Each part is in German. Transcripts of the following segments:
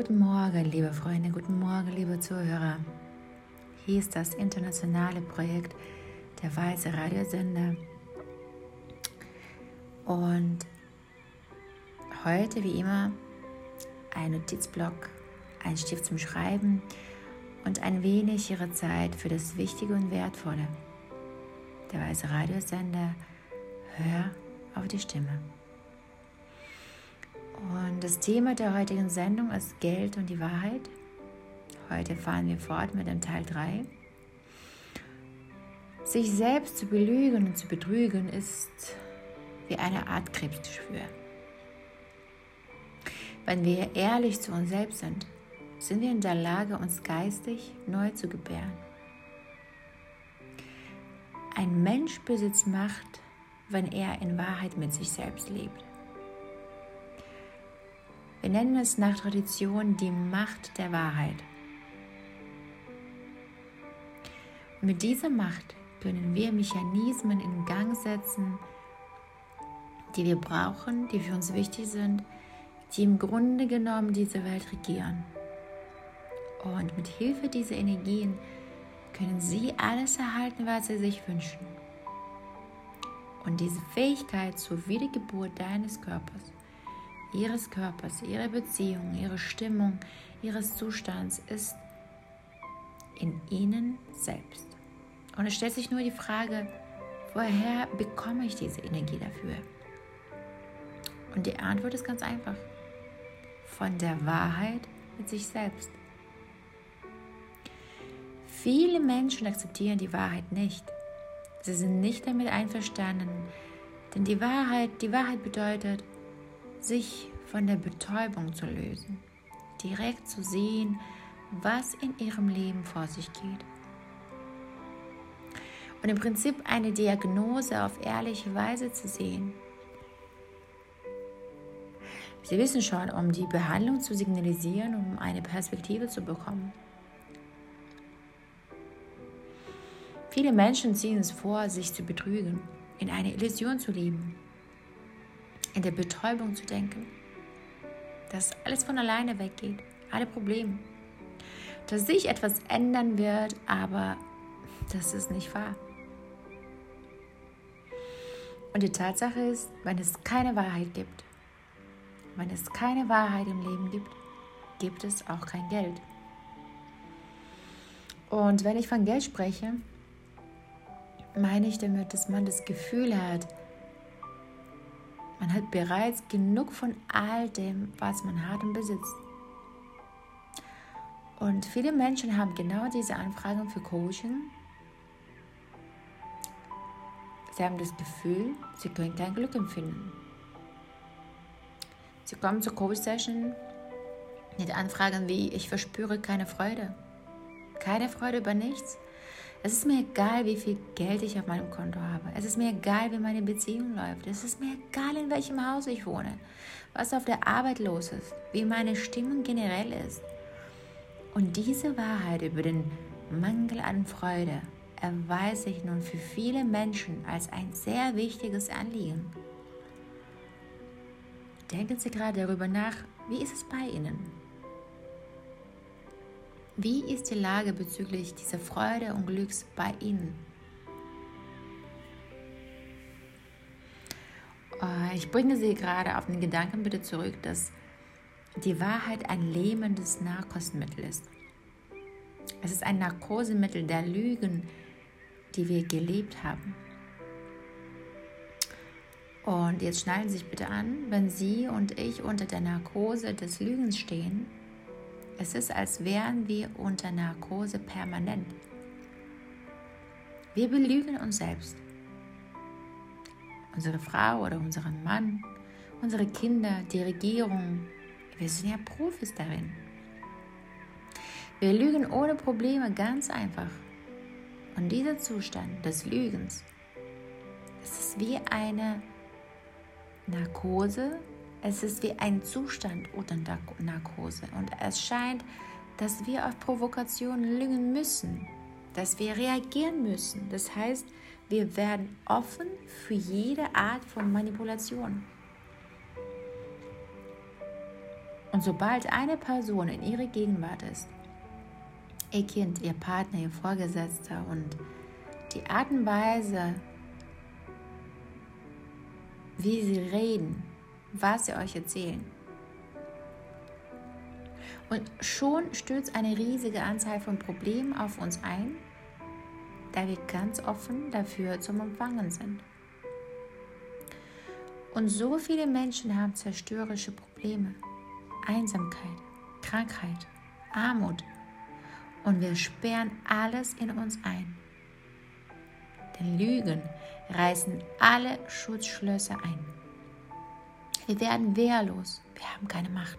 Guten Morgen, liebe Freunde, guten Morgen, liebe Zuhörer. Hier ist das internationale Projekt der Weiße Radiosender. Und heute, wie immer, ein Notizblock, ein Stift zum Schreiben und ein wenig Ihre Zeit für das Wichtige und Wertvolle. Der Weiße Radiosender, hör auf die Stimme. Und das Thema der heutigen Sendung ist Geld und die Wahrheit. Heute fahren wir fort mit dem Teil 3. Sich selbst zu belügen und zu betrügen ist wie eine Art Krebsgeschwür. Wenn wir ehrlich zu uns selbst sind, sind wir in der Lage, uns geistig neu zu gebären. Ein Mensch besitzt Macht, wenn er in Wahrheit mit sich selbst lebt. Wir nennen es nach Tradition die Macht der Wahrheit. Und mit dieser Macht können wir Mechanismen in Gang setzen, die wir brauchen, die für uns wichtig sind, die im Grunde genommen diese Welt regieren. Und mit Hilfe dieser Energien können Sie alles erhalten, was Sie sich wünschen. Und diese Fähigkeit zur Wiedergeburt deines Körpers ihres Körpers, ihrer Beziehung, ihrer Stimmung, ihres Zustands ist in ihnen selbst. Und es stellt sich nur die Frage, woher bekomme ich diese Energie dafür? Und die Antwort ist ganz einfach. Von der Wahrheit mit sich selbst. Viele Menschen akzeptieren die Wahrheit nicht. Sie sind nicht damit einverstanden, denn die Wahrheit, die Wahrheit bedeutet, sich von der Betäubung zu lösen, direkt zu sehen, was in ihrem Leben vor sich geht. Und im Prinzip eine Diagnose auf ehrliche Weise zu sehen. Sie wissen schon, um die Behandlung zu signalisieren, um eine Perspektive zu bekommen. Viele Menschen ziehen es vor, sich zu betrügen, in eine Illusion zu leben, in der Betäubung zu denken, dass alles von alleine weggeht, alle Probleme, dass sich etwas ändern wird, aber das ist nicht wahr. Und die Tatsache ist, wenn es keine Wahrheit gibt, wenn es keine Wahrheit im Leben gibt, gibt es auch kein Geld. Und wenn ich von Geld spreche, meine ich damit, dass man das Gefühl hat, man hat bereits genug von all dem, was man hat und besitzt. Und viele Menschen haben genau diese Anfragen für Coaching. Sie haben das Gefühl, sie können kein Glück empfinden. Sie kommen zur Coach-Session mit Anfragen wie, ich verspüre keine Freude. Keine Freude über nichts. Es ist mir egal, wie viel Geld ich auf meinem Konto habe. Es ist mir egal, wie meine Beziehung läuft. Es ist mir egal, in welchem Haus ich wohne, was auf der Arbeit los ist, wie meine Stimmung generell ist. Und diese Wahrheit über den Mangel an Freude erweist sich nun für viele Menschen als ein sehr wichtiges Anliegen. Denken Sie gerade darüber nach, wie ist es bei Ihnen? Wie ist die Lage bezüglich dieser Freude und Glücks bei Ihnen? Äh, ich bringe Sie gerade auf den Gedanken bitte zurück, dass die Wahrheit ein lähmendes Narkosemittel ist. Es ist ein Narkosemittel der Lügen, die wir gelebt haben. Und jetzt schnallen Sie sich bitte an, wenn Sie und ich unter der Narkose des Lügens stehen, es ist, als wären wir unter Narkose permanent. Wir belügen uns selbst. Unsere Frau oder unseren Mann, unsere Kinder, die Regierung. Wir sind ja Profis darin. Wir lügen ohne Probleme ganz einfach. Und dieser Zustand des Lügens, es ist wie eine Narkose, es ist wie ein Zustand unter Narkose und es scheint, dass wir auf Provokationen lügen müssen, dass wir reagieren müssen. Das heißt, wir werden offen für jede Art von Manipulation. Und sobald eine Person in ihrer Gegenwart ist, ihr Kind, ihr Partner, ihr Vorgesetzter und die Art und Weise, wie sie reden, was sie euch erzählen. Und schon stürzt eine riesige Anzahl von Problemen auf uns ein, da wir ganz offen dafür zum Empfangen sind. Und so viele Menschen haben zerstörerische Probleme, Einsamkeit, Krankheit, Armut. Und wir sperren alles in uns ein. Denn Lügen reißen alle Schutzschlösser ein. Wir werden wehrlos, wir haben keine Macht.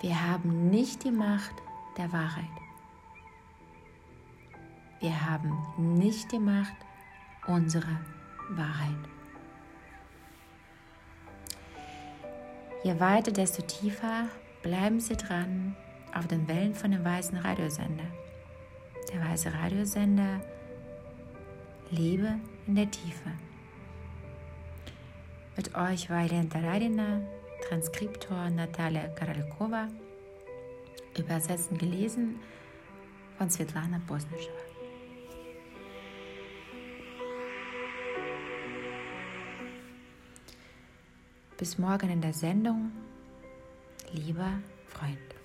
Wir haben nicht die Macht der Wahrheit. Wir haben nicht die Macht unserer Wahrheit. Je weiter, desto tiefer bleiben Sie dran auf den Wellen von dem weißen Radiosender. Der weiße Radiosender Liebe in der Tiefe. Mit euch war Elena Taradina, Transkriptor Natalia Karalkova, übersetzen gelesen von Svetlana Bosnischewa. Bis morgen in der Sendung, lieber Freund.